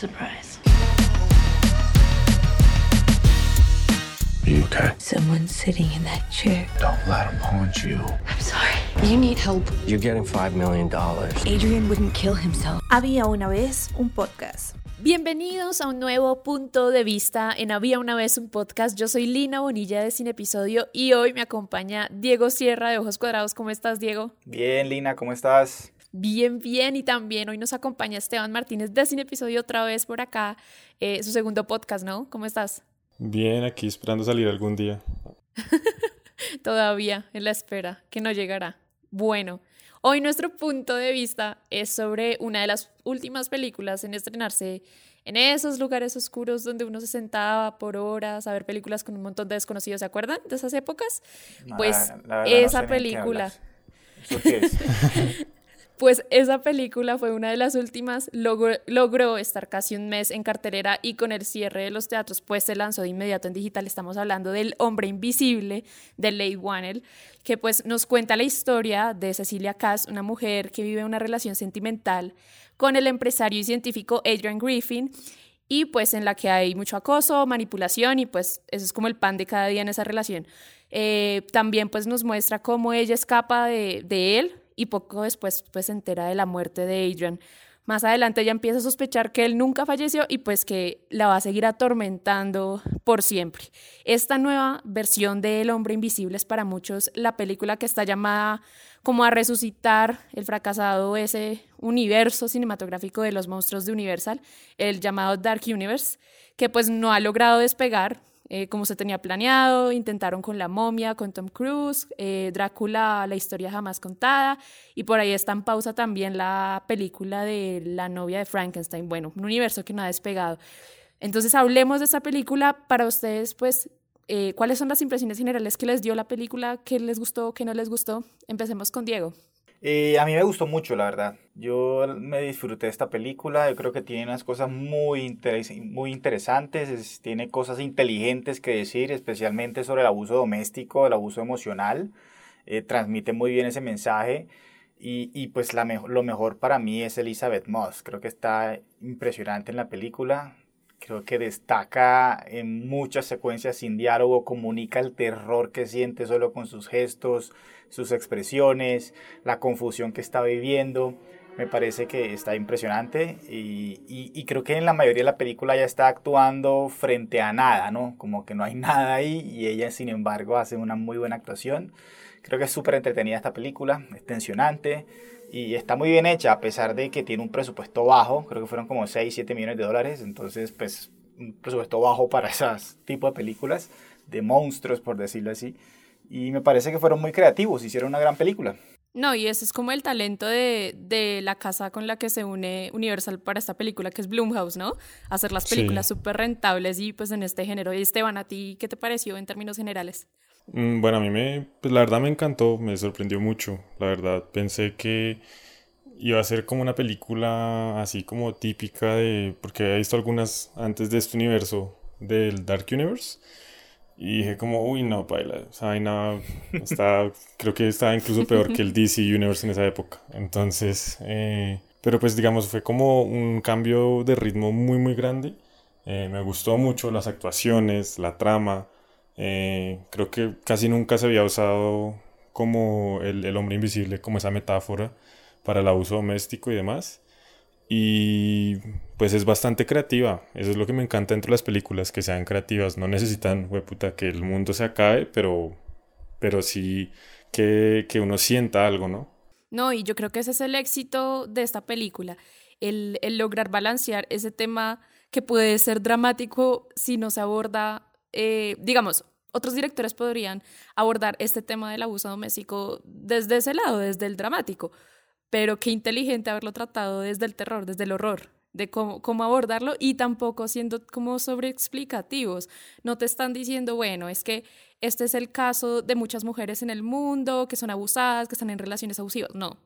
Surprise. Are you okay? Someone's sitting in that chair. Don't let him haunt you. I'm sorry. You need help. You're getting $5 million. Adrian wouldn't kill himself. Había una vez un podcast. Bienvenidos a un nuevo punto de vista en Había una vez un podcast. Yo soy Lina Bonilla de Sin Episodio y hoy me acompaña Diego Sierra de Ojos Cuadrados. ¿Cómo estás, Diego? Bien, Lina, ¿cómo estás? Bien, bien. Y también hoy nos acompaña Esteban Martínez de Sin Episodio otra vez por acá, eh, su segundo podcast, ¿no? ¿Cómo estás? Bien, aquí esperando salir algún día. Todavía en la espera, que no llegará. Bueno, hoy nuestro punto de vista es sobre una de las últimas películas en estrenarse en esos lugares oscuros donde uno se sentaba por horas a ver películas con un montón de desconocidos, ¿se acuerdan de esas épocas? Pues la- la verdad no esa sé qué película. hablas. ¿Eso qué es? Pues esa película fue una de las últimas, logró, estar casi un mes en cartelera y con el cierre de los teatros, pues se lanzó de inmediato en digital. Estamos hablando del Hombre Invisible de Leigh Whannell, que pues nos cuenta la historia de Cecilia Cass, una mujer que vive una relación sentimental con el empresario y científico Adrian Griffin y pues en la que hay mucho acoso, manipulación y pues eso es como el pan de cada día en esa relación. Eh, también pues nos muestra cómo ella escapa de él y poco después pues se entera de la muerte de Adrian. Más adelante ella empieza a sospechar que él nunca falleció y pues que la va a seguir atormentando por siempre. Esta nueva versión de El hombre invisible es para muchos la película que está llamada como a resucitar el fracasado ese universo cinematográfico de los monstruos de Universal, el llamado Dark Universe, que pues no ha logrado despegar eh, como se tenía planeado, intentaron con La momia, con Tom Cruise, eh, Drácula, la historia jamás contada, y por ahí está en pausa también la película de La novia de Frankenstein, bueno, un universo que no ha despegado. Entonces hablemos de esa película para ustedes, pues, eh, ¿cuáles son las impresiones generales que les dio la película? ¿Qué les gustó? ¿Qué no les gustó? Empecemos con Diego. Eh, a mí me gustó mucho, la verdad. Yo me disfruté de esta película. Yo creo que tiene unas cosas muy, interes- muy interesantes. es- tiene cosas inteligentes que decir, especialmente sobre el abuso doméstico, el abuso emocional. Eh, transmite muy bien ese mensaje. Y, y pues la mejo- lo mejor para mí es Elizabeth Moss. Creo que está impresionante en la película. Creo que destaca en muchas secuencias sin diálogo, comunica el terror que siente solo con sus gestos, sus expresiones, la confusión que está viviendo. Me parece que está impresionante y, y- y creo que en la mayoría de la película ya está actuando frente a nada, ¿no? Como que no hay nada ahí y ella sin embargo hace una muy buena actuación. Creo que es súper entretenida esta película, es tensionante y está muy bien hecha a pesar de que tiene un presupuesto bajo, creo que fueron como 6, 7 millones de dólares, entonces pues un presupuesto bajo para esas tipo de películas, de monstruos por decirlo así, y me parece que fueron muy creativos, hicieron una gran película. No, y ese es como el talento de, de la casa con la que se une Universal para esta película, que es Blumhouse, ¿no? Hacer las películas súper rentables y pues en este género. Y Esteban, ¿a ti qué te pareció en términos generales? Mm, Bueno, a mí me, pues la verdad me encantó, me sorprendió mucho, la verdad. Pensé que iba a ser como una película así como típica de, porque había visto algunas antes de este universo del Dark Universe. Y dije como, uy, no, paila, esa vaina está, creo que estaba incluso peor que el DC Universe en esa época. Entonces, eh, pero pues digamos, fue como un cambio de ritmo muy, muy grande. Eh, me gustó mucho las actuaciones, la trama. Eh, creo que casi nunca se había usado como el, el hombre invisible, como esa metáfora para el abuso doméstico y demás. Y pues es bastante creativa. Eso es lo que me encanta dentro de las películas, que sean creativas. No necesitan, hueputa, que el mundo se acabe, pero, pero sí que, que uno sienta algo, ¿no? No, y yo creo que ese es el éxito de esta película, el, el lograr balancear ese tema que puede ser dramático si no se aborda, eh, digamos, otros directores podrían abordar este tema del abuso doméstico desde ese lado, desde el dramático, pero qué inteligente haberlo tratado desde el terror, desde el horror, de cómo, cómo abordarlo y tampoco siendo como sobreexplicativos. No te están diciendo, bueno, es que este es el caso de muchas mujeres en el mundo que son abusadas, que están en relaciones abusivas. No,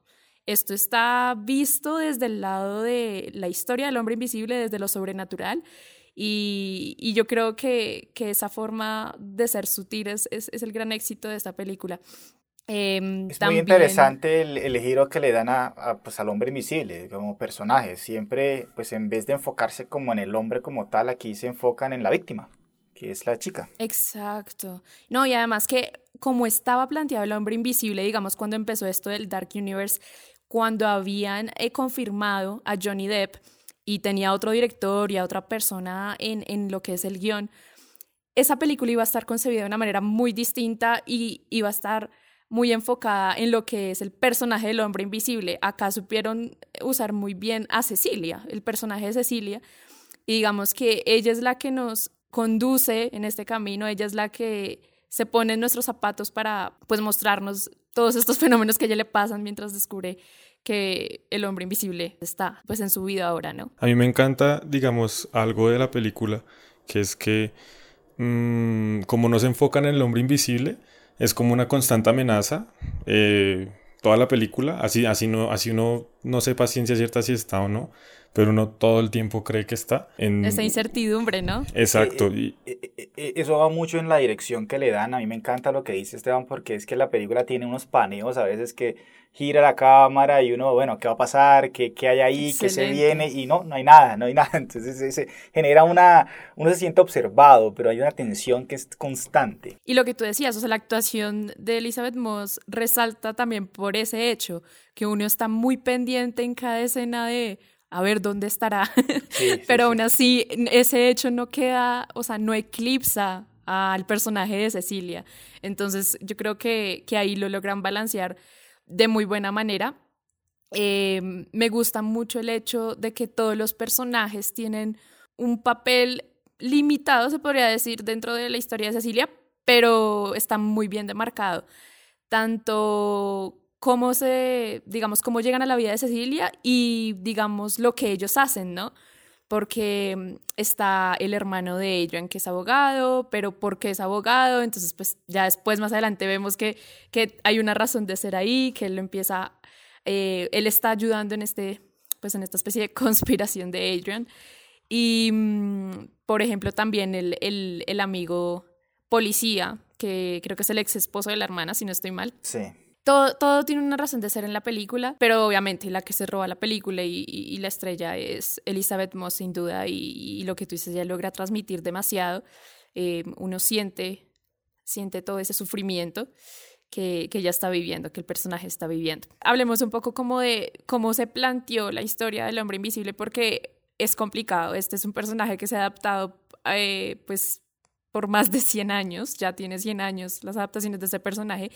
esto está visto desde el lado de la historia del hombre invisible, desde lo sobrenatural. Y, y yo creo que, que, esa forma de ser sutil es, es, es, el gran éxito de esta película. Em, Es muy interesante el, el giro que le dan a, a, pues, al hombre invisible como personaje. Siempre, pues en vez de enfocarse como en el hombre como tal, aquí se enfocan en la víctima, que es la chica. Exacto. No, y además que como estaba planteado el hombre invisible, digamos, cuando empezó esto del Dark Universe, cuando habían eh, confirmado a Johnny Depp y tenía otro director y a otra persona en, en lo que es el guion, esa película iba a estar concebida de una manera muy distinta y iba a estar muy enfocada en lo que es el personaje del hombre invisible. Acá supieron usar muy bien a Cecilia, el personaje de Cecilia, y digamos que ella es la que nos conduce en este camino, ella es la que se pone en nuestros zapatos para pues mostrarnos todos estos fenómenos que a ella le pasan mientras descubre que el hombre invisible está pues en su vida ahora, ¿no? A mí me encanta, digamos, algo de la película, que es que mm, como no se enfocan en el hombre invisible, es como una constante amenaza eh, toda la película, así, así, no, así uno no sepa ciencia cierta si está o no, pero uno todo el tiempo cree que está. En... Esa incertidumbre, ¿no? Exacto. Eh, eh, eh, eh, eso va mucho en la dirección que le dan. A mí me encanta lo que dice Esteban porque es que la película tiene unos paneos a veces que gira la cámara y uno, bueno, ¿qué va a pasar? ¿Qué, qué hay ahí? ¿Qué se Excelente. viene? Y no, no hay nada, no hay nada. Entonces se, se genera una, uno se siente observado, pero hay una tensión que es constante. Y lo que tú decías, o sea, la actuación de Elizabeth Moss resalta también por ese hecho, que uno está muy pendiente en cada escena de a ver dónde estará, Sí, pero sí. aún así ese hecho no queda, o sea, no eclipsa al personaje de Cecilia. Entonces yo creo que, que ahí lo logran balancear de muy buena manera. Eh, me gusta mucho el hecho de que todos los personajes tienen un papel limitado, se podría decir, dentro de la historia de Cecilia, pero está muy bien demarcado. Tanto cómo se, digamos, cómo llegan a la vida de Cecilia y, digamos, lo que ellos hacen, ¿no? Porque mm, está el hermano de Adrian, que es abogado, pero ¿por qué es abogado? Entonces, pues ya después, más adelante, vemos que, que hay una razón de ser ahí, que él empieza, eh, él está ayudando en este, pues en esta especie de conspiración de Adrian. Y, mm, por ejemplo, también el, el, el amigo policía, que creo que es el ex esposo de la hermana, si no estoy mal. Sí. Todo, todo tiene una razón de ser en la película, pero obviamente la que se roba la película y, y- y la estrella es Elizabeth Moss, sin duda, y, y lo que tú dices, ella logra transmitir demasiado. Eh, uno siente, siente todo ese sufrimiento que, que ella está viviendo, que el personaje está viviendo. Hablemos un poco como de cómo se planteó la historia del hombre invisible, porque es complicado. Este es un personaje que se ha adaptado, eh, pues, por más de 100 años, ya tiene 100 años las adaptaciones de ese personaje,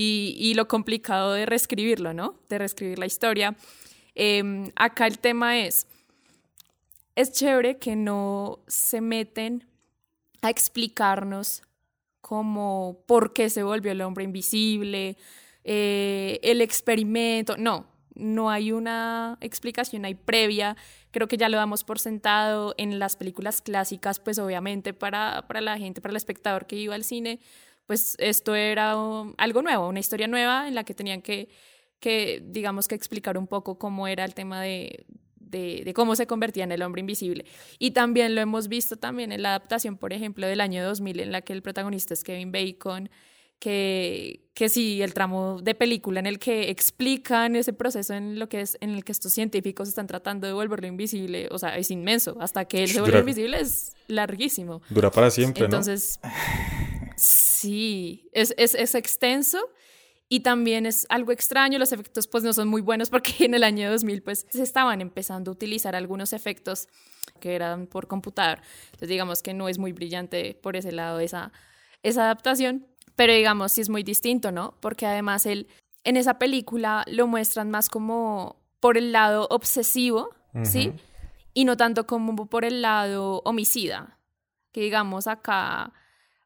y, y lo complicado de reescribirlo, ¿no? De reescribir la historia. Em, acá el tema es, es chévere que no se meten a explicarnos como por qué se volvió el hombre invisible, eh, el experimento, no, no hay una explicación ahí previa, creo que ya lo damos por sentado en las películas clásicas, pues obviamente para, para la gente, para el espectador que iba al cine, pues esto era um, algo nuevo, una historia nueva en la que tenían que, que digamos que explicar un poco cómo era el tema de, de, de, cómo se convertía en el hombre invisible. Y también lo hemos visto también en la adaptación, por ejemplo, del año 2000, en la que el protagonista es Kevin Bacon, que, que sí, el tramo de película en el que explican ese proceso en lo que es en el que estos científicos están tratando de volverlo invisible, o sea, es inmenso, hasta que él se vuelve invisible es larguísimo. Dura para siempre, Entonces, ¿no? Sí, es, es, es extenso y también es algo extraño, los efectos pues no son muy buenos porque en el año 2000 pues se estaban empezando a utilizar algunos efectos que eran por computador. Entonces digamos que no es muy brillante por ese lado esa, esa adaptación, pero digamos sí es muy distinto, ¿no? Porque además él en esa película lo muestran más como por el lado obsesivo, uh -huh. ¿sí? Y no tanto como por el lado homicida, que digamos acá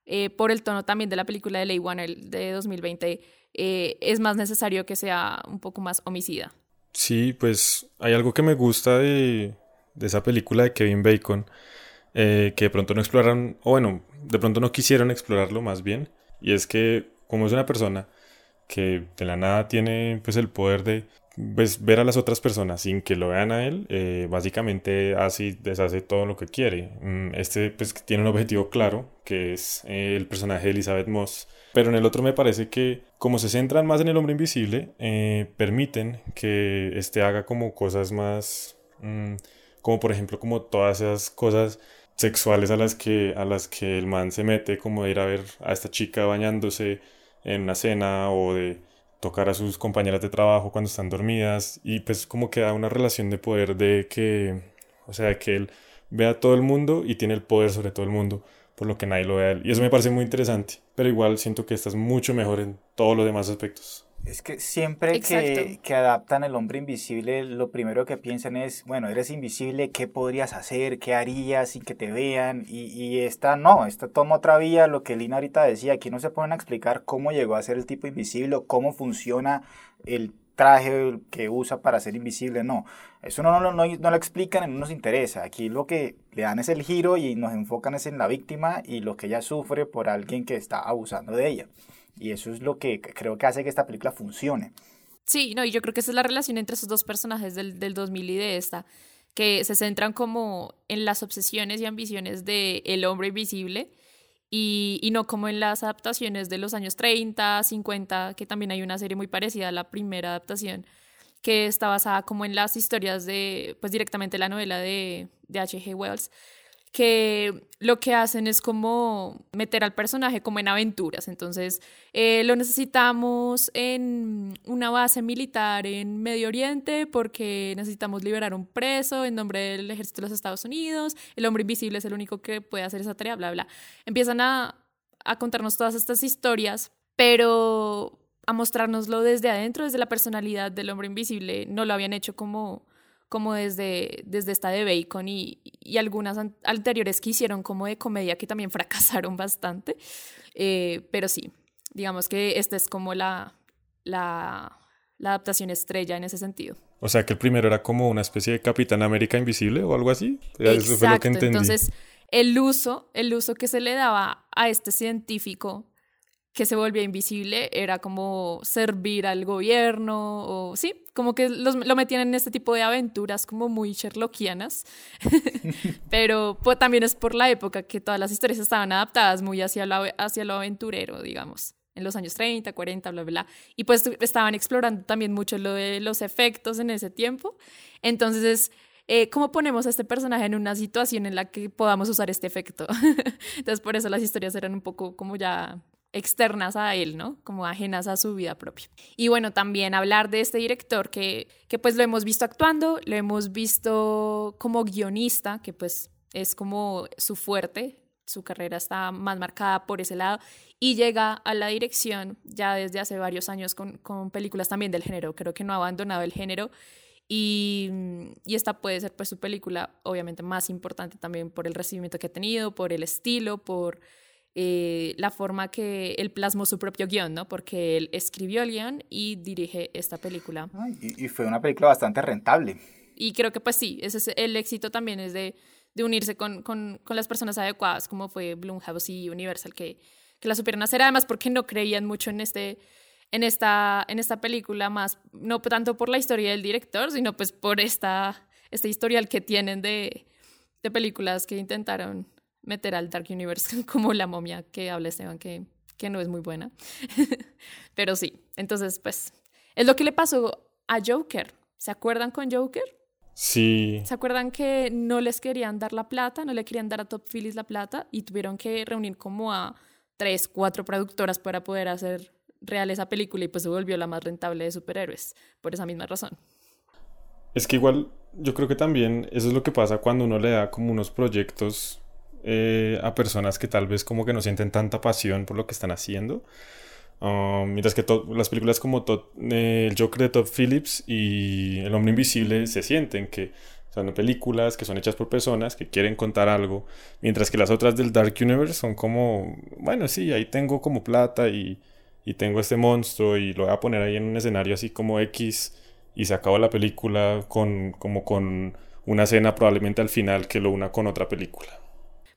eh, por el tono también de la película de Ley Warner de 2020 eh, es más necesario que sea un poco más homicida. Sí, pues hay algo que me gusta de, de esa película de Kevin Bacon, eh, que de pronto no exploraron, o bueno, de pronto no quisieron explorarlo más bien, y es que como es una persona que de la nada tiene pues el poder de pues, ver a las otras personas sin que lo vean a él, eh, básicamente hace deshace todo lo que quiere. Mm, este pues tiene un objetivo claro, que es eh, el personaje de Elizabeth Moss. Pero en el otro me parece que como se centran más en el hombre invisible, eh, permiten que este haga como cosas más, mm, como por ejemplo como todas esas cosas sexuales a las que a las que el man se mete, como de ir a ver a esta chica bañándose en una cena o de tocar a sus compañeras de trabajo cuando están dormidas y pues como que da una relación de poder de que, o sea, que él ve a todo el mundo y tiene el poder sobre todo el mundo, por lo que nadie lo ve a él. Y eso me parece muy interesante, pero igual siento que esta es mucho mejor en todos los demás aspectos. Es que siempre que, que, adaptan el hombre invisible, lo primero que piensan es, bueno, eres invisible, ¿qué podrías hacer? ¿Qué harías sin que te vean? Y, y esta no, esta toma otra vía, lo que Lina ahorita decía, aquí no se ponen a explicar cómo llegó a ser el tipo invisible, cómo funciona el traje que usa para ser invisible, no. Eso no, no, no, no lo explican y no nos interesa. Aquí lo que le dan es el giro y nos enfocan es en la víctima y lo que ella sufre por alguien que está abusando de ella. Y eso es lo que creo que hace que esta película funcione. Sí, no, y yo creo que esa es la relación entre esos dos personajes del, del 2000 y de esta, que se centran como en las obsesiones y ambiciones de el hombre invisible y, y, no como en las adaptaciones de los años 30, 50, que también hay una serie muy parecida a la primera adaptación, que está basada como en las historias de, pues directamente la novela de, de H.G. Wells, que lo que hacen es como meter al personaje como en aventuras. Entonces, eh, lo necesitamos en una base militar en Medio Oriente porque necesitamos liberar un preso en nombre del ejército de los Estados Unidos. El hombre invisible es el único que puede hacer esa tarea, bla, bla. Empiezan a, a contarnos todas estas historias, pero a mostrárnoslo desde adentro, desde la personalidad del hombre invisible. No lo habían hecho como como desde, desde esta de Bacon y, y algunas anteriores que hicieron como de comedia que también fracasaron bastante. Eh, pero sí, digamos que esta es como la, la, la, adaptación estrella en ese sentido. O sea que el primero era como una especie de Capitán América invisible o algo así. Exacto, Eso fue lo que entendí. Entonces, el uso, el uso que se le daba a este científico que se volvía invisible era como servir al gobierno o sí, como que los, lo metían en este tipo de aventuras como muy sherlockianas, pero pues, también es por la época que todas las historias estaban adaptadas muy hacia lo, hacia lo aventurero, digamos, en los años 30, 40, bla, bla, y pues estaban explorando también mucho lo de los efectos en ese tiempo, entonces... Eh, ¿Cómo ponemos a este personaje en una situación en la que podamos usar este efecto? Entonces, por eso las historias eran un poco como ya externas a él, ¿no? Como ajenas a su vida propia. Y bueno, también hablar de este director que, que pues lo hemos visto actuando, lo hemos visto como guionista, que pues es como su fuerte, su carrera está más marcada por ese lado, y llega a la dirección ya desde hace varios años con, con películas también del género, creo que no ha abandonado el género. Y, y, esta puede ser pues su película obviamente más importante también por el recibimiento que ha tenido, por el estilo, por eh, la forma que él plasmó su propio guion, ¿no? Porque él escribió el guion y dirige esta película. y, y, fue una película bastante rentable. Y creo que pues sí, ese es el éxito también es de, de unirse con, con, con, las personas adecuadas, como fue Blumhouse y Universal, que, que la supieron hacer, además porque no creían mucho en este en esta, en esta película, más no tanto por la historia del director, sino pues por esta, este historial que tienen de, de películas que intentaron meter al Dark Universe como la momia que habla Esteban, que, que no es muy buena. Pero sí, entonces pues es lo que le pasó a Joker. ¿Se acuerdan con Joker? Sí. ¿Se acuerdan que no les querían dar la plata, no le querían dar a Top Phillips la plata y tuvieron que reunir como a tres, cuatro productoras para poder hacer real esa película y pues se volvió la más rentable de superhéroes por esa misma razón? Es que igual yo creo que también eso es lo que pasa cuando uno le da como unos proyectos eh, a personas que tal vez como que no sienten tanta pasión por lo que están haciendo. Um, mientras que las películas como eh, El Joker de Todd Phillips y El Hombre Invisible se sienten que son películas que son hechas por personas que quieren contar algo, mientras que las otras del Dark Universe son como, bueno, sí, ahí tengo como plata y, y tengo este monstruo y lo voy a poner ahí en un escenario así como X y se acaba la película con, como con una escena probablemente al final que lo una con otra película.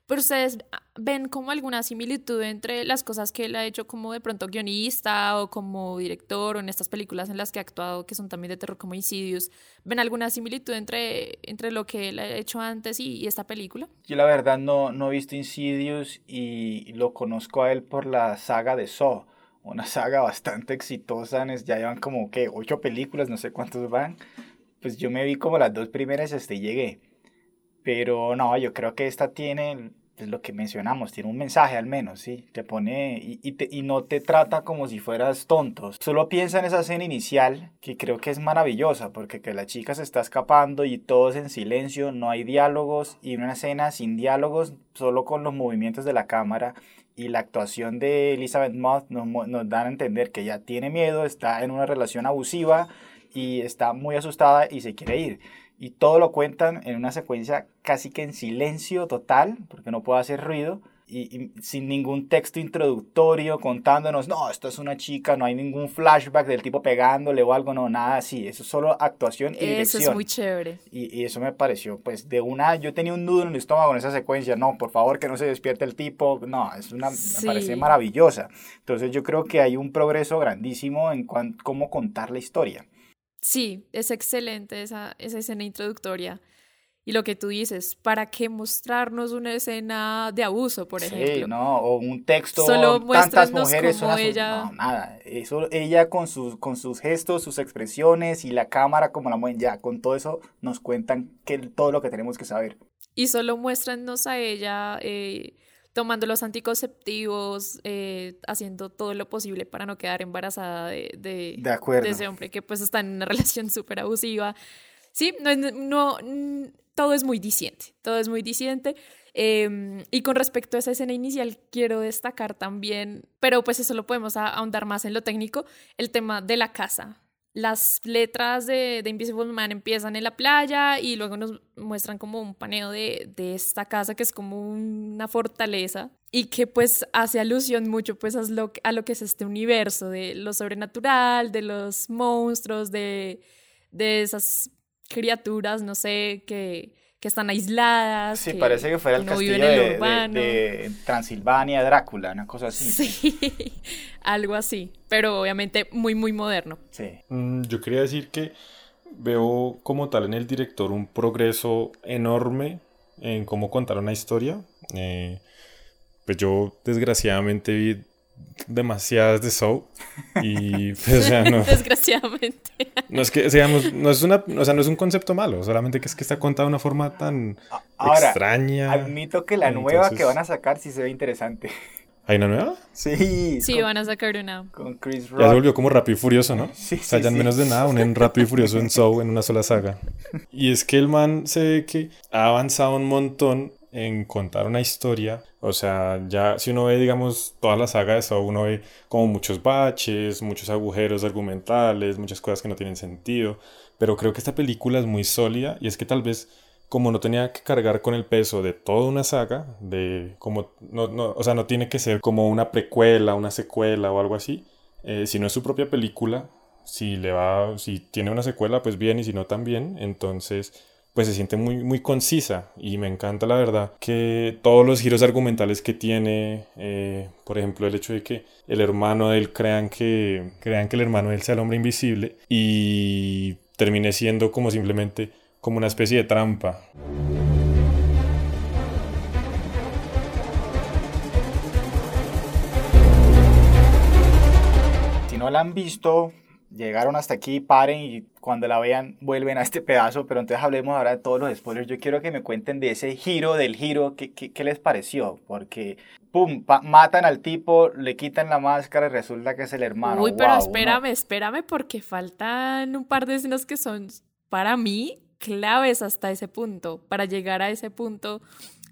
Pero ustedes ven como alguna similitud entre las cosas que él ha hecho como de pronto guionista o como director o en estas películas en las que ha actuado que son también de terror como Insidious? ¿Ven alguna similitud entre, entre lo que él ha hecho antes y, y esta película? Yo la verdad no, no he visto Insidious y lo conozco a él por la saga de Saw, una saga bastante exitosa, ya llevan como que ocho películas, no sé cuántos van, pues yo me vi como las dos primeras hasta llegué. Pero no, yo creo que esta tiene pues, lo que mencionamos, tiene un mensaje al menos, ¿sí? Te pone y, y, te, y, no te trata como si fueras tonto. Solo piensa en esa escena inicial, que creo que es maravillosa, porque que la chica se está escapando y todo es en silencio, no hay diálogos, y una escena sin diálogos, solo con los movimientos de la cámara. Y la actuación de Elizabeth Moth nos, nos dan a entender que ella tiene miedo, está en una relación abusiva y está muy asustada y se quiere ir y todo lo cuentan en una secuencia casi que en silencio total, porque no puede hacer ruido, y, y, sin ningún texto introductorio contándonos, no, esto es una chica, no hay ningún flashback del tipo pegándole o algo, no, nada así, eso es solo actuación y dirección. Eso es muy chévere. Y, y, eso me pareció, pues, de una, yo tenía un nudo en el estómago en esa secuencia, no, por favor que no se despierte el tipo, no, es una, sí. me parece maravillosa. Entonces yo creo que hay un progreso grandísimo en cuanto, cómo contar la historia. Sí, es excelente esa, esa escena introductoria. Y lo que tú dices, ¿para qué mostrarnos una escena de abuso, por sí, ejemplo? no, o un texto, Solo tantas mujeres, una, ella... no, nada, eso, ella con sus, con sus gestos, sus expresiones y la cámara como la mueven, ya, con todo eso nos cuentan que, todo lo que tenemos que saber. Y solo muéstranos a ella eh, tomando los anticonceptivos, eh, haciendo todo lo posible para no quedar embarazada de, de, de, acuerdo. de ese hombre que pues está en una relación súper abusiva. Sí, no, no, todo es muy diciente, todo es muy diciente. Eh, y con respecto a esa escena inicial, quiero destacar también, pero pues eso lo podemos ahondar más en lo técnico, el tema de la casa. Las letras de, de Invisible Man empiezan en la playa y luego nos muestran como un paneo de, de esta casa que es como una fortaleza y que pues hace alusión mucho pues a lo, a lo que es este universo de lo sobrenatural, de los monstruos, de, de esas criaturas, no sé, que, que están aisladas. Sí, que, parece que fuera el no castillo de, Transilvania, Drácula, una cosa así. Sí, algo así, pero obviamente muy, muy moderno. Sí. Mm, yo quería decir que veo como tal en el director un progreso enorme en cómo contar una historia. Eh, pues yo desgraciadamente vi demasiadas de Soul y pues, o sea, no, desgraciadamente no es que digamos no es una o sea no es un concepto malo solamente que es que está contado de una forma tan Ahora, extraña admito que la Entonces... nueva que van a sacar sí se ve interesante ¿Hay una nueva? Sí. Sí, con, van a sacar una. Con Chris Rock. Ya se volvió como Rápido y Furioso, ¿no? Sí, o sea, ya en sí, menos sí. de nada, un Rápido y Furioso en Soul en una sola saga. Y es que el man se ve que ha avanzado un montón en contar una historia. O sea, ya si uno ve, digamos, toda la saga de Saw, uno ve como muchos baches, muchos agujeros argumentales, muchas cosas que no tienen sentido. Pero creo que esta película es muy sólida y es que tal vez como no tenía que cargar con el peso de toda una saga, de como no, no, o sea, no tiene que ser como una precuela, una secuela o algo así, eh, si no es su propia película, si le va, si tiene una secuela, pues bien, y si no también, entonces pues se siente muy, muy concisa y me encanta la verdad que todos los giros argumentales que tiene, eh, por ejemplo el hecho de que el hermano de él crean que, crean que el hermano de él sea el hombre invisible y termine siendo como simplemente como una especie de trampa. Si no la han visto, llegaron hasta aquí, paren y cuando la vean vuelven a este pedazo, pero entonces hablemos ahora de todos los spoilers. Yo quiero que me cuenten de ese giro del giro, ¿qué, qué, qué les pareció? Porque, pum, matan al tipo, le quitan la máscara y resulta que es el hermano. Uy, pero wow, espérame, ¿no? espérame, porque faltan un par de escenas que son, para mí, claves hasta ese punto, para llegar a ese punto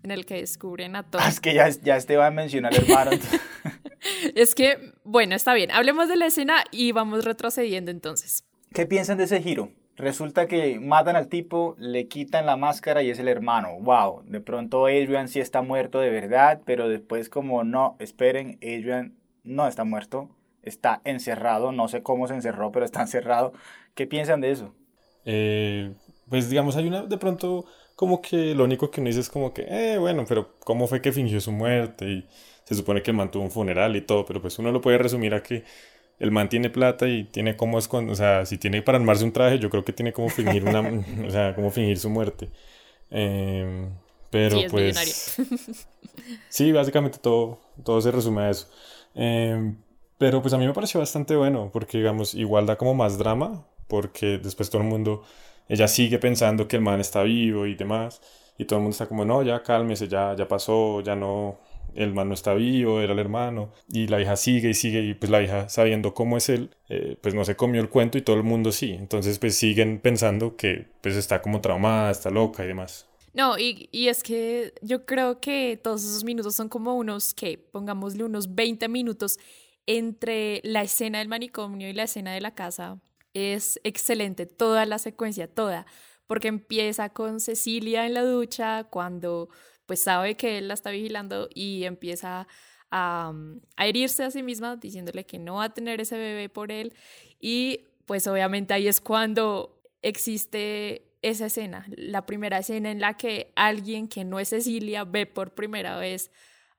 en el que descubren a todos. Ah, es que ya, ya Esteban mencionó al hermano. es que, bueno, está bien, hablemos de la escena y vamos retrocediendo entonces. ¿Qué piensan de ese giro? Resulta que matan al tipo, le quitan la máscara y es el hermano. Wow, de pronto Adrian sí está muerto de verdad, pero después como no, esperen, Adrian no está muerto, está encerrado, no sé cómo se encerró, pero está encerrado. ¿Qué piensan de eso? Eh, pues digamos, hay una de pronto como que lo único que uno dice es como que, eh, bueno, pero ¿cómo fue que fingió su muerte? Y se supone que el man tuvo un funeral y todo, pero pues uno lo puede resumir a que el man tiene plata y tiene como esconder, o sea, si tiene para armarse un traje, yo creo que tiene como fingir una, o sea, como fingir su muerte. Em, pero Sí, es pues... Sí, básicamente todo, todo se resume a eso. Em, pero pues a mí me pareció bastante bueno, porque digamos, igual da como más drama, porque después todo el mundo, ella sigue pensando que el man está vivo y demás, y todo el mundo está como, no, ya cálmese, ya, ya pasó, ya no, el man no está vivo, era el hermano, y la hija sigue y sigue, y pues la hija sabiendo cómo es él, eh, pues no se comió el cuento y todo el mundo sí, entonces pues siguen pensando que pues está como traumada, está loca y demás. No, y, y es que yo creo que todos esos minutos son como unos, que pongámosle unos 20 minutos entre la escena del manicomio y la escena de la casa. Es excelente, toda la secuencia, toda, porque empieza con Cecilia en la ducha cuando pues sabe que él la está vigilando y empieza a, a herirse a sí misma diciéndole que no va a tener ese bebé por él y pues obviamente ahí es cuando existe esa escena, la primera escena en la que alguien que no es Cecilia ve por primera vez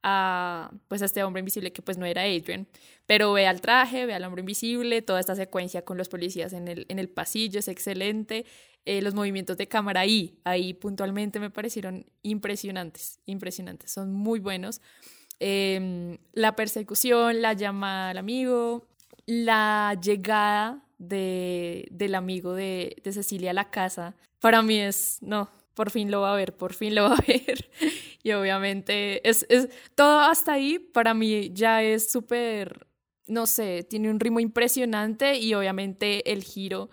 a pues a este hombre invisible que pues no era Adrian, pero ve al traje, ve al hombre invisible, toda esta secuencia con los policías en el, en el pasillo es excelente, eh, los movimientos de cámara ahí, ahí puntualmente me parecieron impresionantes, impresionantes, son muy buenos. Eh, la persecución, la llamada al amigo, la llegada de, del amigo de, de Cecilia a la casa, para mí es, no, por fin lo va a ver, por fin lo va a ver. y obviamente es, es todo hasta ahí para mí ya es súper, no sé, tiene un ritmo impresionante y obviamente el giro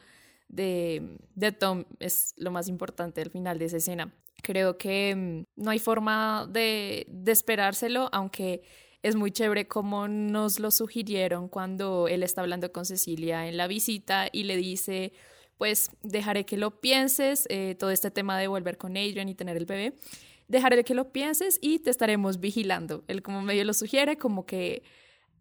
de, de Tom es lo más importante al final de esa escena. Creo que mm, no hay forma de, de esperárselo, aunque es muy chévere como nos lo sugirieron cuando él está hablando con Cecilia en la visita y le dice, pues dejaré que lo pienses, eh, todo este tema de volver con Adrian y tener el bebé, dejaré que lo pienses y te estaremos vigilando. Él como medio lo sugiere, como que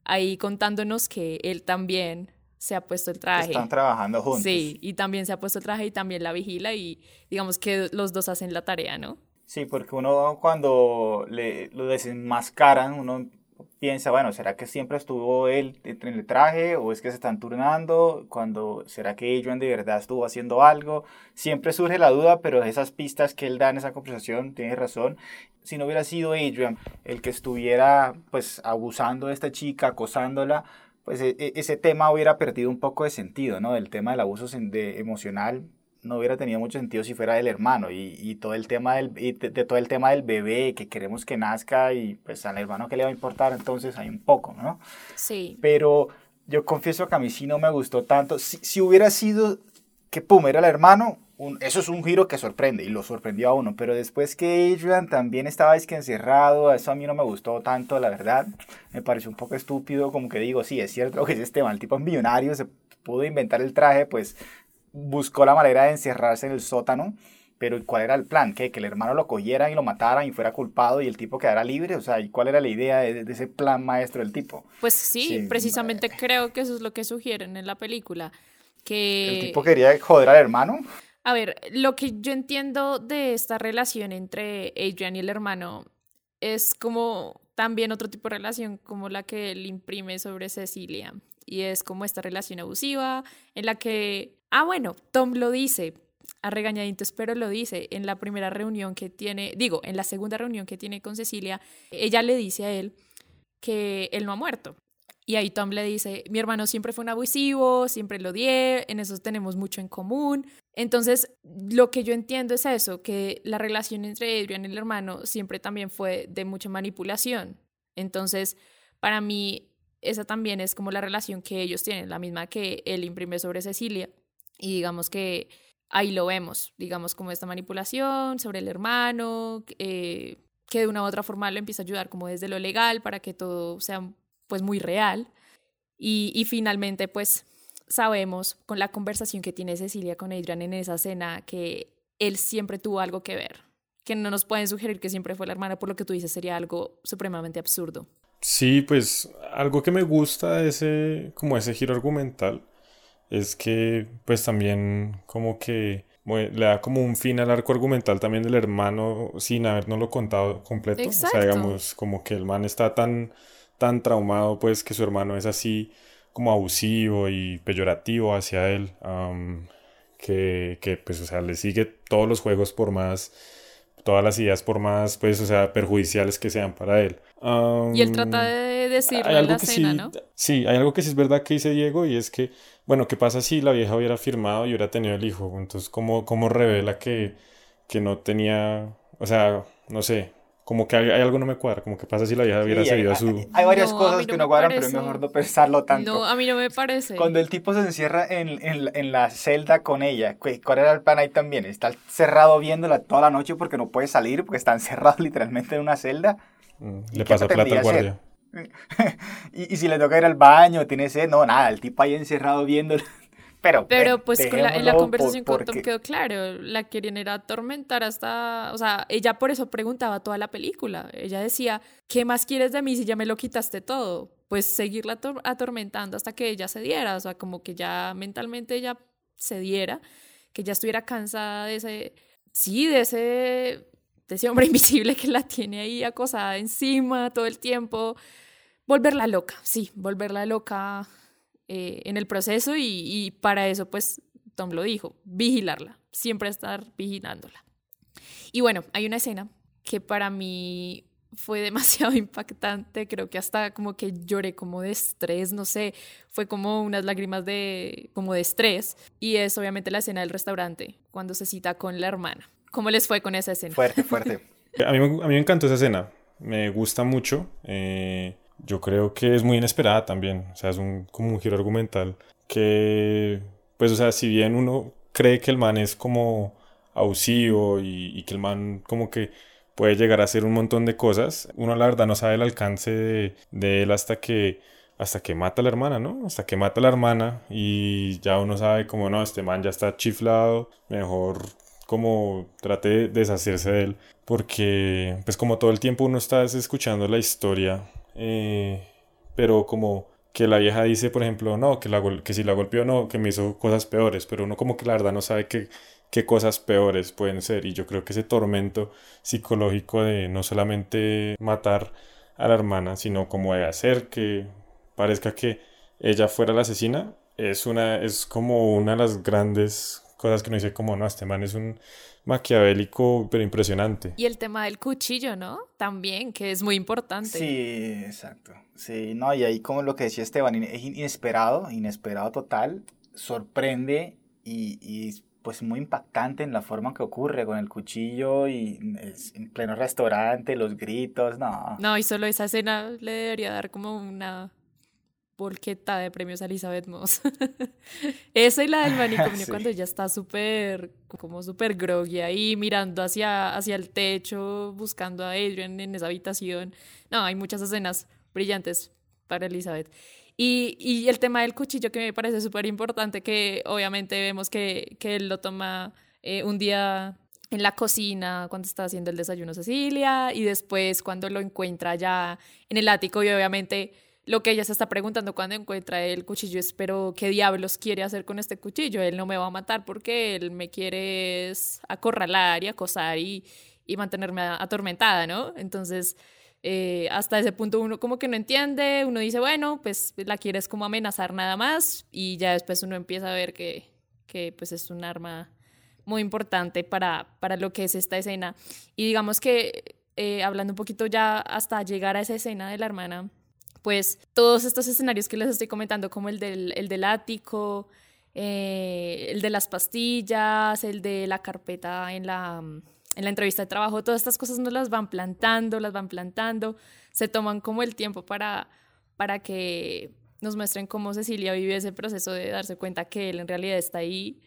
ahí contándonos que él también se ha puesto el traje. Están trabajando juntos. Sí, y también se ha puesto el traje y también la vigila y digamos que los dos hacen la tarea, ¿no? Sí, porque uno cuando le, lo desenmascaran, uno piensa, bueno, ¿será que siempre estuvo él en el traje o es que se están turnando? Cuando ¿será que Adrian de verdad estuvo haciendo algo? Siempre surge la duda, pero esas pistas que él da en esa conversación, tiene razón. Si no hubiera sido Adrian el que estuviera pues abusando de esta chica, acosándola, pues e, e, ese tema hubiera perdido un poco de sentido, ¿no? El tema del abuso de, emocional no hubiera tenido mucho sentido si fuera del hermano. Y, y todo el tema del y de, de, todo el tema del bebé que queremos que nazca y pues al hermano que le va a importar entonces hay un poco no sí. Pero yo confieso que a mí sí no me gustó tanto. Si, si hubiera sido que pum era el hermano un, eso es un giro que sorprende y lo sorprendió a uno. Pero después que Adrian también estaba es que encerrado eso a mí no me gustó tanto la verdad. Me pareció un poco estúpido como que digo sí es cierto que es este mal tipo es millonario se pudo inventar el traje pues buscó la manera de encerrarse en el sótano, pero ¿cuál era el plan? ¿Qué? Que el hermano lo cogieran y lo mataran y fuera culpado y el tipo quedara libre, o sea, ¿y cuál era la idea de, de ese plan maestro del tipo? Pues sí, sí, precisamente creo que eso es lo que sugieren en la película, que... ¿El tipo quería joder al hermano? A ver, lo que yo entiendo de esta relación entre Adrian y el hermano es como también otro tipo de relación como la que él imprime sobre Cecilia. Y es como esta relación abusiva en la que Ah, bueno, Tom lo dice a regañaditos, pero lo dice en la primera reunión que tiene, digo, en la segunda reunión que tiene con Cecilia, ella le dice a él que él no ha muerto. Y ahí Tom le dice, mi hermano siempre fue un abusivo, siempre lo odié, en eso tenemos mucho en común. Entonces, lo que yo entiendo es eso, que la relación entre Adrian y el hermano siempre también fue de mucha manipulación. Entonces, para mí, esa también es como la relación que ellos tienen, la misma que él imprime sobre Cecilia. Y digamos que ahí lo vemos, digamos como esta manipulación sobre el hermano, eh, que de una u otra forma lo empieza a ayudar como desde lo legal para que todo sea pues muy real. Y, y finalmente pues sabemos con la conversación que tiene Cecilia con Adrian en esa cena que él siempre tuvo algo que ver, que no nos pueden sugerir que siempre fue la hermana, por lo que tú dices sería algo supremamente absurdo. Sí, pues algo que me gusta ese, como ese giro argumental, es que pues también como que le da como un fin al arco argumental también del hermano sin habernoslo contado completo. O sea, digamos, como que el man está tan, tan traumado, pues, que su hermano es así como abusivo y peyorativo hacia él, que, que, pues, o sea, le sigue todos los juegos por más, todas las ideas por más, pues, o sea, perjudiciales que sean para él. y él trata de decirlo en la escena, ¿no? Sí, hay algo que sí es verdad que dice Diego y es que bueno, ¿qué pasa si la vieja hubiera firmado y hubiera tenido el hijo? Entonces, ¿cómo, cómo revela que, que no tenía, o sea, no sé, como que hay, algo no me cuadra, como que pasa si la vieja hubiera seguido a su... Hay varias cosas que no cuadran, pero es mejor no pensarlo tanto. No, a mí no me parece. Cuando el tipo se encierra en, en, en la celda con ella, ¿cuál era el plan ahí también? Está cerrado viéndola toda la noche porque no puede salir, porque está encerrado literalmente en una celda. Mm, le pasa plata al guardia. y, y, si le toca ir al baño, tiene sed, no, nada, el tipo ahí encerrado viendo pero, pero pues en la conversación con Tom quedó claro, la querían era atormentar hasta, o sea, ella por eso preguntaba toda la película. Ella decía, ¿qué más quieres de mí si ya me lo quitaste todo? Pues seguirla atormentando hasta que ella se diera, o sea, como que ya mentalmente ella se diera, que ya estuviera cansada de ese, sí, de ese, de ese hombre invisible que la tiene ahí acosada encima todo el tiempo. Volverla loca, sí, volverla loca eh, en el proceso y, para eso pues Tom lo dijo, vigilarla, siempre estar vigilándola. Y bueno, hay una escena que para mí fue demasiado impactante, creo que hasta como que lloré como de estrés, no sé, fue como unas lágrimas de como de estrés y es obviamente la escena del restaurante cuando se cita con la hermana. ¿Cómo les fue con esa escena? Fuerte, fuerte. a, mí, a mí me encantó esa escena, me gusta mucho. Eh, yo creo que es muy inesperada también. O sea, es un, como un giro argumental que, pues, o sea, si bien uno cree que el man es como abusivo y, que el man como que puede llegar a hacer un montón de cosas, uno la verdad no sabe el alcance de, de él hasta que hasta que mata a la hermana, ¿no? Hasta que mata a la hermana y ya uno sabe como no, este man ya está chiflado, mejor como trate de deshacerse de él, porque pues como todo el tiempo uno está escuchando la historia eh, pero como que la vieja dice, por ejemplo, no, que, la, que si la golpeó, no, que me hizo cosas peores, pero uno como que la verdad no sabe qué, qué cosas peores pueden ser. Y yo creo que ese tormento psicológico de no solamente matar a la hermana, sino como de hacer que parezca que ella fuera la asesina, es, una, es como una de las grandes cosas que uno dice como, no, este man es un maquiavélico, pero impresionante. Y el tema del cuchillo, ¿no? También, que es muy importante. Sí, exacto. Sí, no, y ahí como lo que decía Esteban, es inesperado, inesperado total, sorprende y, y pues muy impactante en la forma que ocurre con el cuchillo y en pleno restaurante, los gritos, no. No, y solo esa escena le debería dar como una volqueta de premios a Elizabeth Moss. Esa y la del manicomio cuando ella está súper, como súper groggy ahí mirando hacia, hacia el techo, buscando a Adrian en esa habitación. No, hay muchas escenas brillantes para Elizabeth. Y, y el tema del cuchillo que me parece súper importante, que obviamente vemos que, que él lo toma eh, un día en la cocina cuando está haciendo el desayuno Cecilia y después cuando lo encuentra ya en el ático y obviamente lo que ella se está preguntando cuando encuentra el cuchillo es, ¿qué diablos quiere hacer con este cuchillo? Él no me va a matar porque él me quiere acorralar y acosar y, y mantenerme atormentada, ¿no? Entonces, eh, hasta ese punto uno como que no entiende, uno dice, bueno, pues la quieres como amenazar nada más y ya después uno empieza a ver que, que pues es un arma muy importante para, para lo que es esta escena. Y digamos que, eh, hablando un poquito ya hasta llegar a esa escena de la hermana, pues todos estos escenarios que les estoy comentando, como el del, el del ático, eh, el de las pastillas, el de la carpeta en la, en la entrevista de trabajo, todas estas cosas nos las van plantando, las van plantando, se toman como el tiempo para, para que nos muestren cómo Cecilia vive ese proceso de darse cuenta que él en realidad está ahí,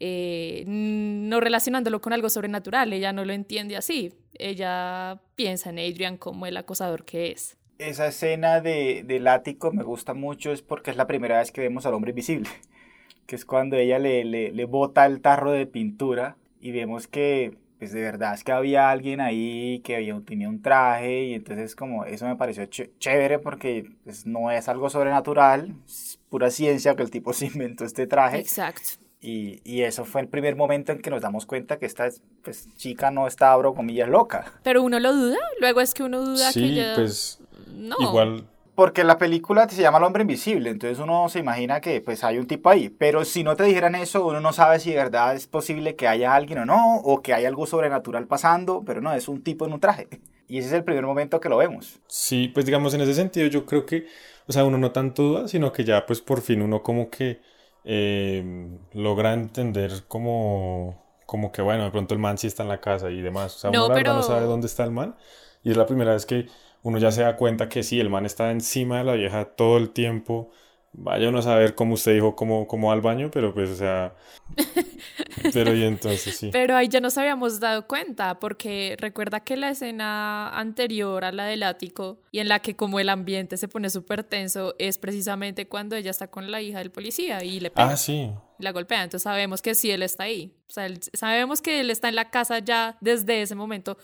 eh, no relacionándolo con algo sobrenatural, ella no lo entiende así, ella piensa en Adrian como el acosador que es esa escena de, del ático me gusta mucho es porque es la primera vez que vemos al hombre invisible, que es cuando ella le, le, le bota el tarro de pintura y vemos que pues de verdad es que había alguien ahí que había, tenía un traje y entonces como eso me pareció chévere porque pues, no es algo sobrenatural, es pura ciencia que el tipo se inventó este traje. Exacto. Y, y, eso fue el primer momento en que nos damos cuenta que esta pues, chica no está, abro comillas, loca. Pero uno lo duda, luego es que uno duda sí, que ella... pues no. igual porque la película se llama El hombre invisible, entonces uno se imagina que pues hay un tipo ahí, pero si no te dijeran eso, uno no sabe si de verdad es posible que haya alguien o no, o que hay algo sobrenatural pasando, pero no, es un tipo en un traje. Y ese es el primer momento que lo vemos. Sí, pues digamos en ese sentido yo creo que, o sea, uno no tanto duda, sino que ya pues por fin uno como que eh, logra entender como, como que bueno, de pronto el man sí está en la casa y demás. O sea, No, uno la verdad pero- no sabe dónde está el man. Y es la primera vez que uno ya se da cuenta que sí, el man está encima de la vieja todo el tiempo. Vaya uno a saber, como usted dijo, cómo, cómo va al baño, pero pues, o sea... pero y entonces sí. Pero ahí ya nos habíamos dado cuenta, porque recuerda que la escena anterior a la del ático y en la que como el ambiente se pone súper tenso es precisamente cuando ella está con la hija del policía y le pega, Ah, sí. y la golpea. Entonces sabemos que sí, él está ahí. O sea, él- sabemos que él está en la casa ya desde ese momento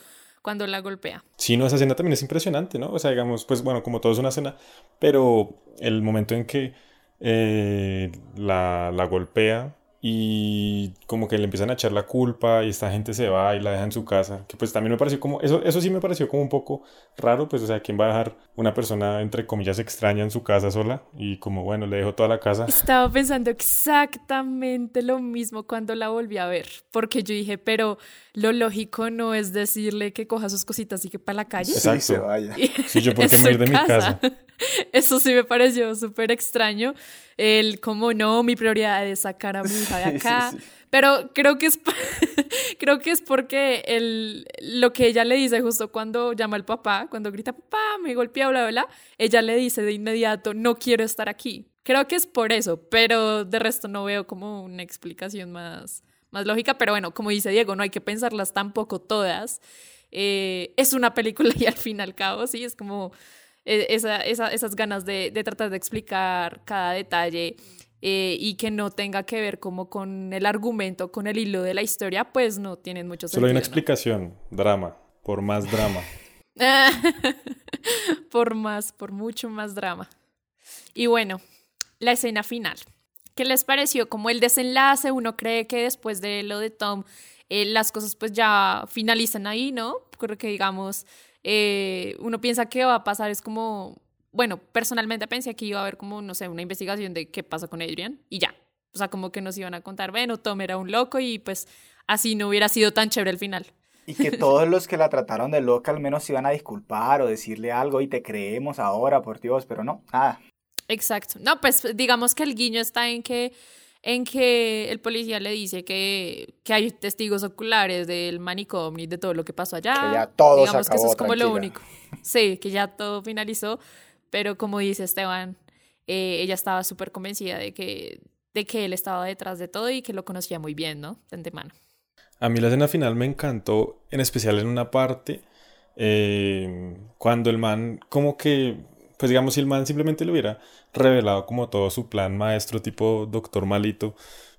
cuando la golpea. Sí, no, esa escena también es impresionante, ¿no? O sea, digamos, pues bueno, como todo es una escena, pero el momento en que eh, la, la golpea y como que le empiezan a echar la culpa y esta gente se va y la deja en su casa, que pues también me pareció como, eso, eso sí me pareció como un poco raro, pues o sea, ¿quién va a dejar una persona entre comillas extraña en su casa sola? Y como, bueno, le dejo toda la casa. Estaba pensando exactamente lo mismo cuando la volví a ver, porque yo dije, pero lo lógico no es decirle que coja sus cositas y que para la calle. Exacto. Sí, se vaya. Sí, yo por qué me ir de mi casa. Eso sí me pareció súper extraño. El como no, mi prioridad es sacar a mi hija de Sí, sí, acá. sí. Pero creo que es creo que es porque el, lo que ella le dice justo cuando llama al papá, cuando grita papá, me golpea, bla, bla, bla, ella le dice de inmediato, no quiero estar aquí. Creo que es por eso, pero de resto no veo como una explicación más, más lógica. Pero bueno, como dice Diego, no hay que pensarlas tampoco todas. Eh, es una película y al fin y al cabo, sí, es como esa, esa- esas ganas de, de tratar de explicar cada detalle eh, y que no tenga que ver como con el argumento, con el hilo de la historia, pues no tienen mucho Solo hay una sentido, ¿no? explicación, drama, por más drama. por más, por mucho más drama. Y bueno, la escena final. ¿Qué les pareció? Como el desenlace, uno cree que después de lo de Tom, eh, las cosas pues ya finalizan ahí, ¿no? Creo que digamos, eh, uno piensa que va a pasar, es como, bueno, personalmente pensé que iba a haber como, no sé, una investigación de qué pasa con Adrian y ya. O sea, como que nos iban a contar, bueno, Tom era un loco y pues así no hubiera sido tan chévere el final. Y que todos los que la trataron de loca al menos se iban a disculpar o decirle algo y te creemos ahora, por Dios, pero no, nada. Exacto. No, pues digamos que el guiño está en que, en que el policía le dice que, que hay testigos oculares del manicomio y de todo lo que pasó allá. Que ya todo se digamos que eso acabó, es como lo tranquila. único. Sí, que ya todo finalizó, pero como dice Esteban, eh, ella estaba súper convencida de que, de que él estaba detrás de todo y que lo conocía muy bien, ¿no? De antemano. A mí la escena final me encantó, en especial en una parte, eh, cuando el man, como que, pues digamos, si el man simplemente le hubiera revelado como todo su plan maestro, tipo doctor malito,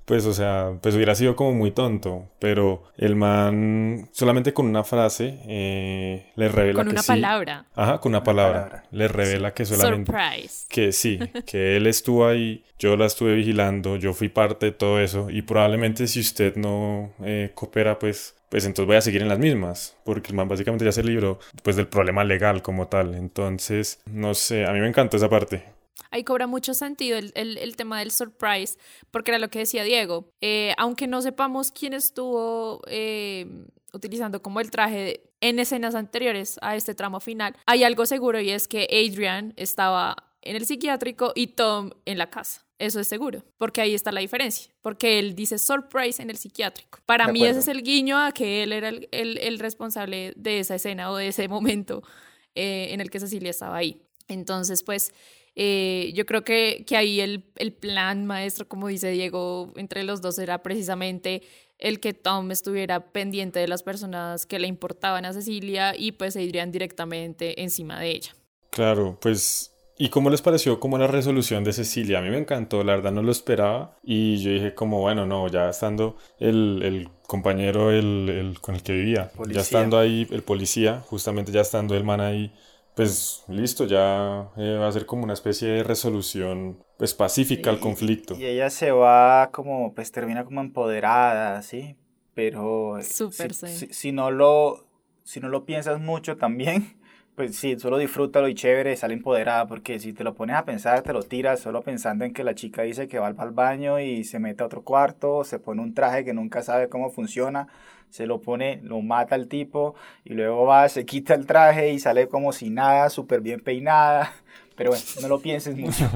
pues o sea, pues hubiera sido como muy tonto, pero el man solamente con una frase eh, le revela Con que una sí. palabra. Ajá, con una palabra. palabra. Le revela que solamente Surprise. que sí, que él estuvo ahí, yo la estuve vigilando, yo fui parte de todo eso y probablemente si usted no eh, coopera, pues, pues entonces voy a seguir en las mismas, porque el man básicamente ya se libró pues del problema legal como tal. Entonces, no sé, a mí me encantó esa parte. Ahí cobra mucho sentido el, el- el tema del surprise, porque era lo que decía Diego. Eh, aunque no sepamos quién estuvo eh, utilizando como el traje en escenas anteriores a este tramo final, hay algo seguro y es que Adrian estaba en el psiquiátrico y Tom en la casa. Eso es seguro, porque ahí está la diferencia, porque él dice surprise en el psiquiátrico. Para mí ese es el guiño a que él era el, el- el responsable de esa escena o de ese momento eh, en el que Cecilia estaba ahí. Entonces, pues, eh, yo creo que, que ahí el, el plan maestro, como dice Diego, entre los dos era precisamente el que Tom estuviera pendiente de las personas que le importaban a Cecilia y pues se irían directamente encima de ella. Claro, pues... ¿Y cómo les pareció como la resolución de Cecilia? A mí me encantó, la verdad no lo esperaba y yo dije como, bueno, no, ya estando el, el compañero el, el- con el que vivía, Policía. ya estando ahí el policía, justamente ya estando el man ahí, pues listo, ya eh, va a ser como una especie de resolución pues pacífica al conflicto. Y ella se va como, pues termina como empoderada, ¿sí? Pero Súper, si, sí. si- si no lo, si no lo piensas mucho también, pues sí, solo disfrútalo y chévere, sale empoderada, porque si te lo pones a pensar, te lo tiras solo pensando en que la chica dice que va al baño y se mete a otro cuarto, se pone un traje que nunca sabe cómo funciona, se lo pone, lo mata al tipo y luego va, se quita el traje y sale como si nada, súper bien peinada. Pero bueno, no lo pienses mucho.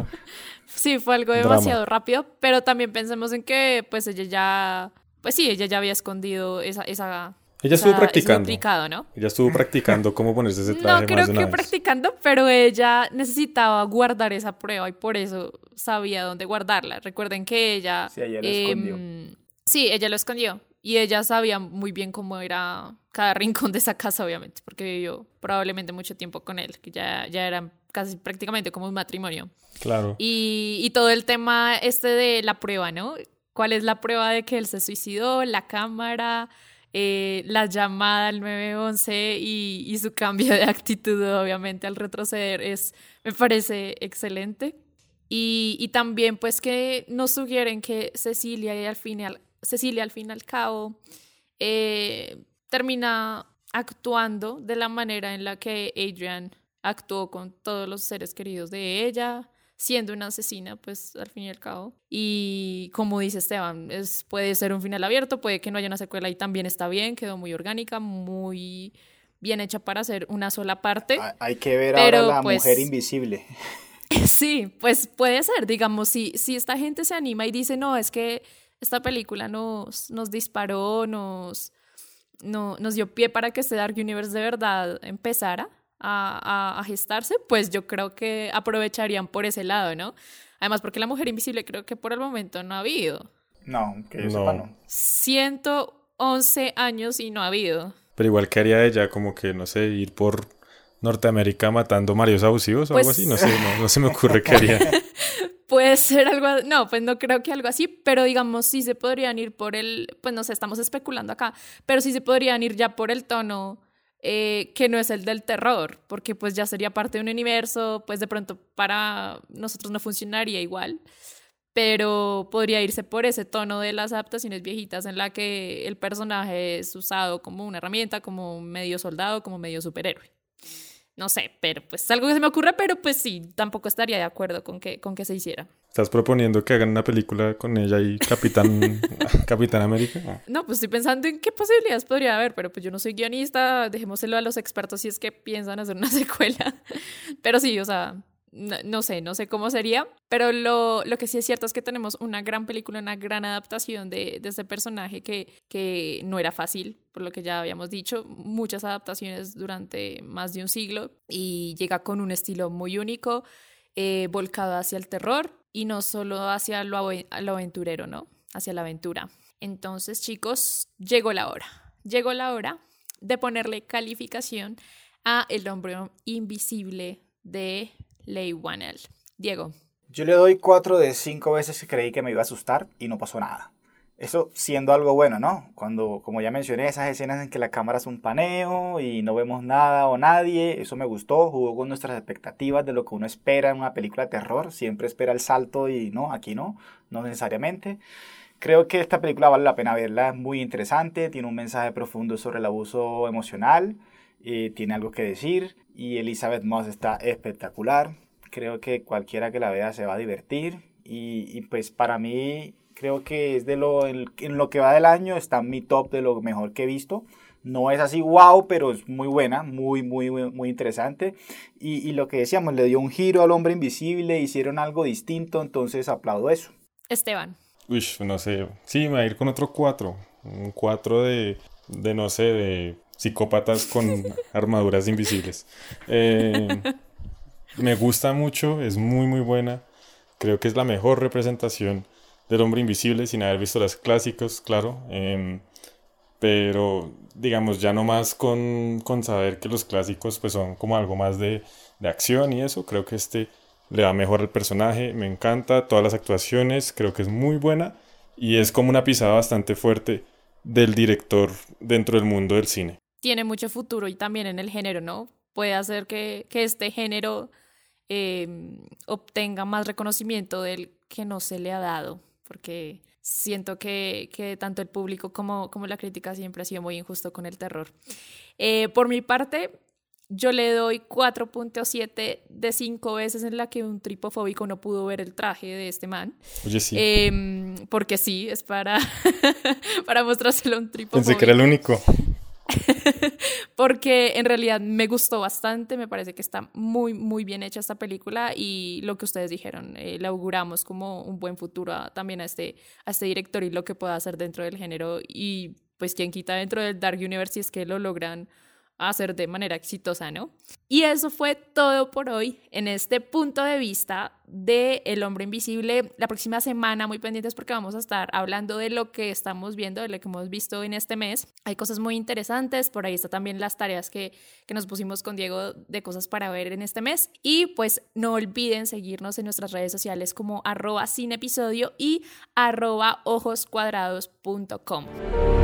Sí, fue algo Drama. demasiado rápido, pero también pensemos en que pues ella ya, pues sí, ella ya había escondido esa, esa Ella estuvo esa- ese practicando. ¿no? Ella estuvo practicando cómo ponerse ese traje No creo más de que una vez. practicando, pero ella necesitaba guardar esa prueba y por eso sabía dónde guardarla. Recuerden que ella... Sí, ella lo em, escondió. Sí, ella lo escondió y ella sabía muy bien cómo era cada rincón de esa casa, obviamente, porque vivió probablemente mucho tiempo con él, que ya, ya era casi prácticamente como un matrimonio. Claro. Y, y todo el tema este de la prueba, ¿no? ¿Cuál es la prueba de que él se suicidó? La cámara, eh, la llamada al 911 y, y su cambio de actitud, obviamente, al retroceder, es, me parece excelente. Y, también, pues, que nos sugieren que Cecilia, y al final, Cecilia, al fin y al cabo, eh, termina actuando de la manera en la que Adrian actuó con todos los seres queridos de ella, siendo una asesina, pues al fin y al cabo. Y como dice Esteban, es, puede ser un final abierto, puede que no haya una secuela y también está bien, quedó muy orgánica, muy bien hecha para hacer una sola parte. Hay- que ver Pero, ahora la pues, mujer invisible. Sí, pues puede ser, digamos, si, si esta gente se anima y dice, no, es que esta película nos, nos disparó, nos, no, nos dio pie para que este Dark Universe de verdad empezara a, a- a gestarse, pues yo creo que aprovecharían por ese lado, ¿no? Además, porque la mujer invisible creo que por el momento no ha habido. No, que yo No. sepa no. 111 años y no ha habido. Pero igual que haría ella, como que, no sé, ir por Norteamérica matando maridos abusivos o algo Pues- así. No sé, no, no se me ocurre qué haría. Puede ser algo, no, pues no creo que algo así, pero digamos sí se podrían ir por el, pues no sé, estamos especulando acá, pero sí se podrían ir ya por el tono eh, que no es el del terror, porque pues ya sería parte de un universo, pues de pronto para nosotros no funcionaría igual, pero podría irse por ese tono de las adaptaciones viejitas en la que el personaje es usado como una herramienta, como medio soldado, como medio superhéroe. No sé, pero pues es algo que se me ocurre, pero pues sí, tampoco estaría de acuerdo con que, con que se hiciera. ¿Estás proponiendo que hagan una película con ella y Capitán, Capitán América? No, pues estoy pensando en qué posibilidades podría haber, pero pues yo no soy guionista, dejémoselo a los expertos si es que piensan hacer una secuela. Pero sí, o sea, no, no sé, no sé cómo sería, pero lo, lo que sí es cierto es que tenemos una gran película, una gran adaptación de, de este personaje que, que no era fácil, por lo que ya habíamos dicho, muchas adaptaciones durante más de un siglo y llega con un estilo muy único, eh, volcado hacia el terror y no solo hacia lo, lo aventurero, ¿no? Hacia la aventura. Entonces, chicos, llegó la hora. Llegó la hora de ponerle calificación a El hombre invisible de Leigh Whannell. Diego. Yo le doy 4 de 5 veces que creí que me iba a asustar y no pasó nada. Eso siendo algo bueno, ¿no? Cuando, como ya mencioné, esas escenas en que la cámara es un paneo y no vemos nada o nadie, eso me gustó, jugó con nuestras expectativas de lo que uno espera en una película de terror, siempre espera el salto y no, aquí no, no necesariamente. Creo que esta película vale la pena verla, es muy interesante, tiene un mensaje profundo sobre el abuso emocional, eh, tiene algo que decir y Elizabeth Moss está espectacular. Creo que cualquiera que la vea se va a divertir y, y pues para mí creo que es de lo en, en lo que va del año está en mi top de lo mejor que he visto. No es así wow, pero es muy buena, muy, muy, muy, interesante. Y, y lo que decíamos, le dio un giro al hombre invisible, hicieron algo distinto, entonces aplaudo eso. Esteban. Uy, no sé. Sí, me va a ir con otro 4. Un 4 de, de, no sé, de psicópatas con armaduras invisibles. Eh, me gusta mucho, es muy, muy buena. Creo que es la mejor representación del hombre invisible sin haber visto las clásicos, claro. Em, pero, digamos, ya no más con, con saber que los clásicos pues son como algo más de, de acción y eso. Creo que este le va mejor al personaje, me encanta todas las actuaciones, creo que es muy buena y es como una pisada bastante fuerte del director dentro del mundo del cine. Tiene mucho futuro y también en el género, ¿no? puede hacer que, que este género eh, obtenga más reconocimiento del que no se le ha dado, porque siento que, que tanto el público como, como la crítica siempre ha sido muy injusto con el terror. Eh, por mi parte, yo le doy 4.7 de 5 veces en la que un tripofóbico no pudo ver el traje de este man. Oye, sí. Eh, porque sí, es para, para mostrárselo a un tripofóbico. Pensé que era el único. porque en realidad me gustó bastante, me parece que está muy, muy bien hecha esta película y lo que ustedes dijeron, eh, le auguramos como un buen futuro también a este, a este director y lo que pueda hacer dentro del género y pues quien quita dentro del Dark Universe si es que lo logran hacer de manera exitosa, ¿no? Y eso fue todo por hoy en este punto de vista de El hombre invisible. La próxima semana, muy pendientes porque vamos a estar hablando de lo que estamos viendo, de lo que hemos visto en este mes. Hay cosas muy interesantes, por ahí está también las tareas que, que nos pusimos con Diego de cosas para ver en este mes. Y pues no olviden seguirnos en nuestras redes sociales como arroba sin y ojoscuadrados.com.